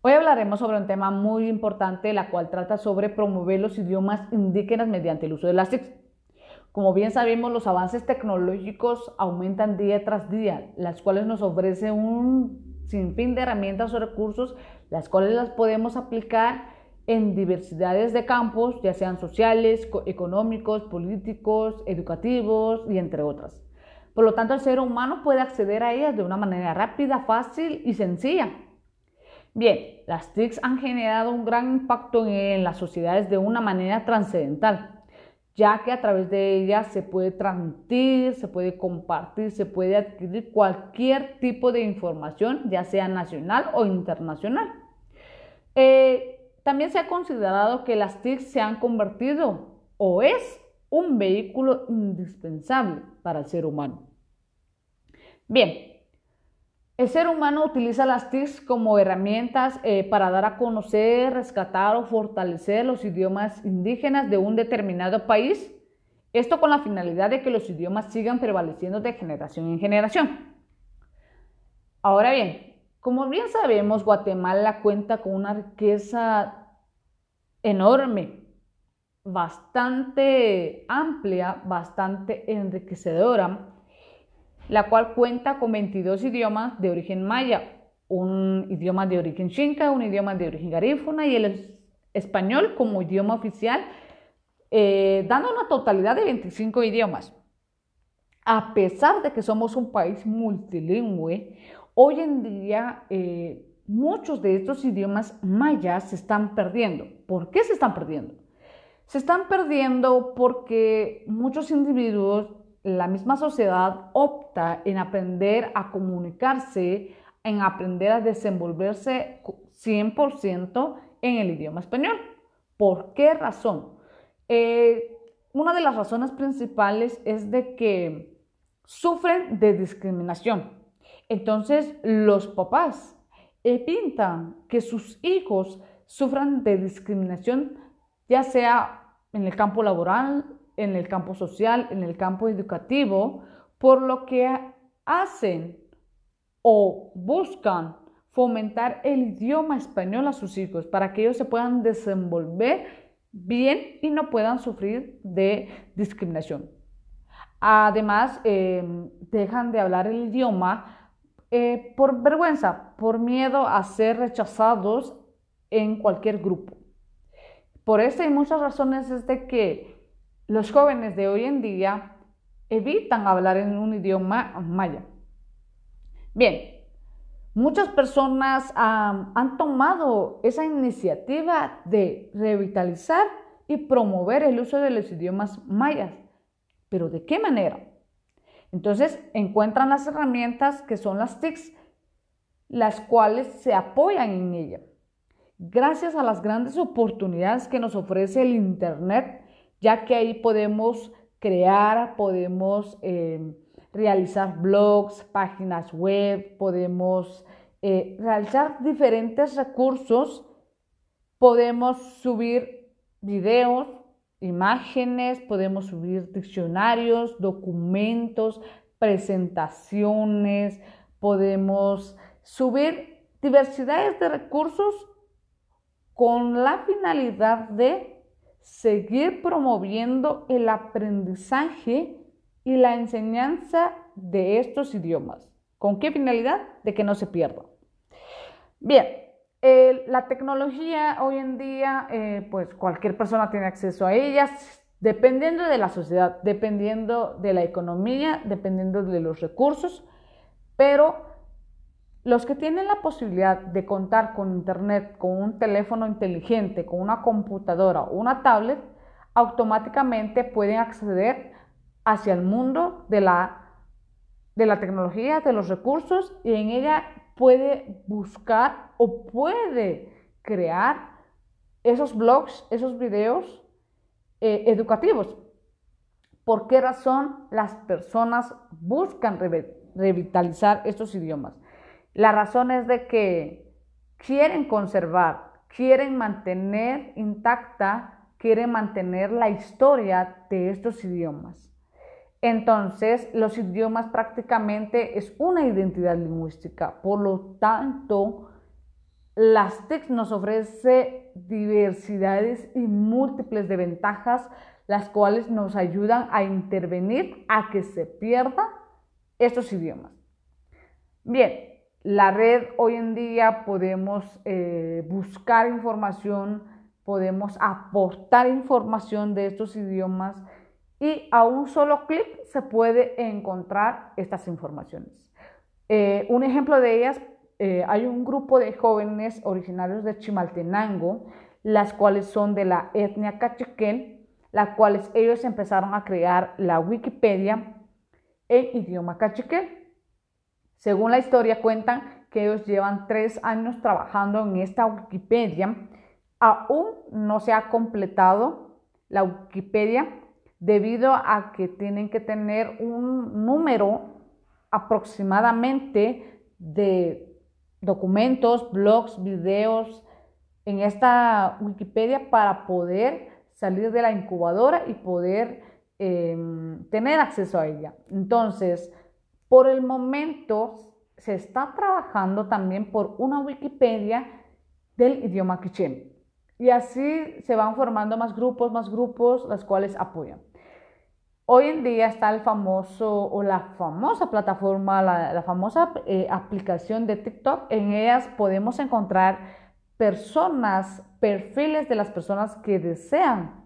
Hoy hablaremos sobre un tema muy importante, la cual trata sobre promover los idiomas indígenas mediante el uso de las TIC. Como bien sabemos, los avances tecnológicos aumentan día tras día, las cuales nos ofrecen un sinfín de herramientas o recursos, las cuales las podemos aplicar en diversidades de campos, ya sean sociales, económicos, políticos, educativos y entre otras. Por lo tanto, el ser humano puede acceder a ellas de una manera rápida, fácil y sencilla. Bien, las TICs han generado un gran impacto en las sociedades de una manera trascendental, ya que a través de ellas se puede transmitir, se puede compartir, se puede adquirir cualquier tipo de información, ya sea nacional o internacional. Eh, también se ha considerado que las TIC se han convertido o es un vehículo indispensable para el ser humano. Bien, el ser humano utiliza las TIC como herramientas eh, para dar a conocer, rescatar o fortalecer los idiomas indígenas de un determinado país. Esto con la finalidad de que los idiomas sigan prevaleciendo de generación en generación. Ahora bien, como bien sabemos, Guatemala cuenta con una riqueza enorme, bastante amplia, bastante enriquecedora, la cual cuenta con 22 idiomas de origen maya, un idioma de origen xinca, un idioma de origen garífuna y el español como idioma oficial, eh, dando una totalidad de 25 idiomas. A pesar de que somos un país multilingüe, Hoy en día eh, muchos de estos idiomas mayas se están perdiendo. ¿Por qué se están perdiendo? Se están perdiendo porque muchos individuos, la misma sociedad opta en aprender a comunicarse, en aprender a desenvolverse 100% en el idioma español. ¿Por qué razón? Eh, una de las razones principales es de que sufren de discriminación. Entonces los papás evitan que sus hijos sufran de discriminación, ya sea en el campo laboral, en el campo social, en el campo educativo, por lo que hacen o buscan fomentar el idioma español a sus hijos para que ellos se puedan desenvolver bien y no puedan sufrir de discriminación. Además, eh, dejan de hablar el idioma eh, por vergüenza, por miedo a ser rechazados en cualquier grupo. Por eso hay muchas razones es de que los jóvenes de hoy en día evitan hablar en un idioma maya. Bien, muchas personas han tomado esa iniciativa de revitalizar y promover el uso de los idiomas mayas. ¿Pero de qué manera? Entonces encuentran las herramientas que son las TICs, las cuales se apoyan en ella. Gracias a las grandes oportunidades que nos ofrece el Internet, ya que ahí podemos crear, podemos eh, realizar blogs, páginas web, podemos eh, realizar diferentes recursos, podemos subir videos, imágenes, podemos subir diccionarios, documentos, presentaciones, podemos subir diversidades de recursos con la finalidad de seguir promoviendo el aprendizaje y la enseñanza de estos idiomas. ¿Con qué finalidad? De que no se pierda. Bien, la tecnología hoy en día, eh, pues cualquier persona tiene acceso a ellas, dependiendo de la sociedad, dependiendo de la economía, dependiendo de los recursos, pero los que tienen la posibilidad de contar con internet, con un teléfono inteligente, con una computadora o una tablet, automáticamente pueden acceder hacia el mundo de la, de la tecnología, de los recursos y en ella puede buscar o puede crear esos blogs, esos videos eh, educativos. ¿Por qué razón las personas buscan revitalizar estos idiomas? La razón es de que quieren conservar, quieren mantener intacta, quieren mantener la historia de estos idiomas. Entonces, los idiomas prácticamente es una identidad lingüística, por lo tanto, las TIC nos ofrece diversidades y múltiples de ventajas, las cuales nos ayudan a intervenir a que se pierdan estos idiomas. Bien, la red hoy en día podemos eh, buscar información, podemos aportar información de estos idiomas y a un solo clic se puede encontrar estas informaciones. Eh, un ejemplo de ellas eh, hay un grupo de jóvenes originarios de Chimaltenango, las cuales son de la etnia cachiquel, las cuales ellos empezaron a crear la Wikipedia en idioma cachiquel. Según la historia cuentan que ellos llevan tres años trabajando en esta Wikipedia. Aún no se ha completado la Wikipedia debido a que tienen que tener un número aproximadamente de documentos, blogs, videos en esta Wikipedia para poder salir de la incubadora y poder em, tener acceso a ella. Entonces, por el momento se está trabajando también por una Wikipedia del idioma quiché. Y así se van formando más grupos, más grupos, las cuales apoyan. Hoy en día está el famoso o la famosa plataforma, la, famosa eh, aplicación de TikTok. En ellas podemos encontrar personas, perfiles de las personas que desean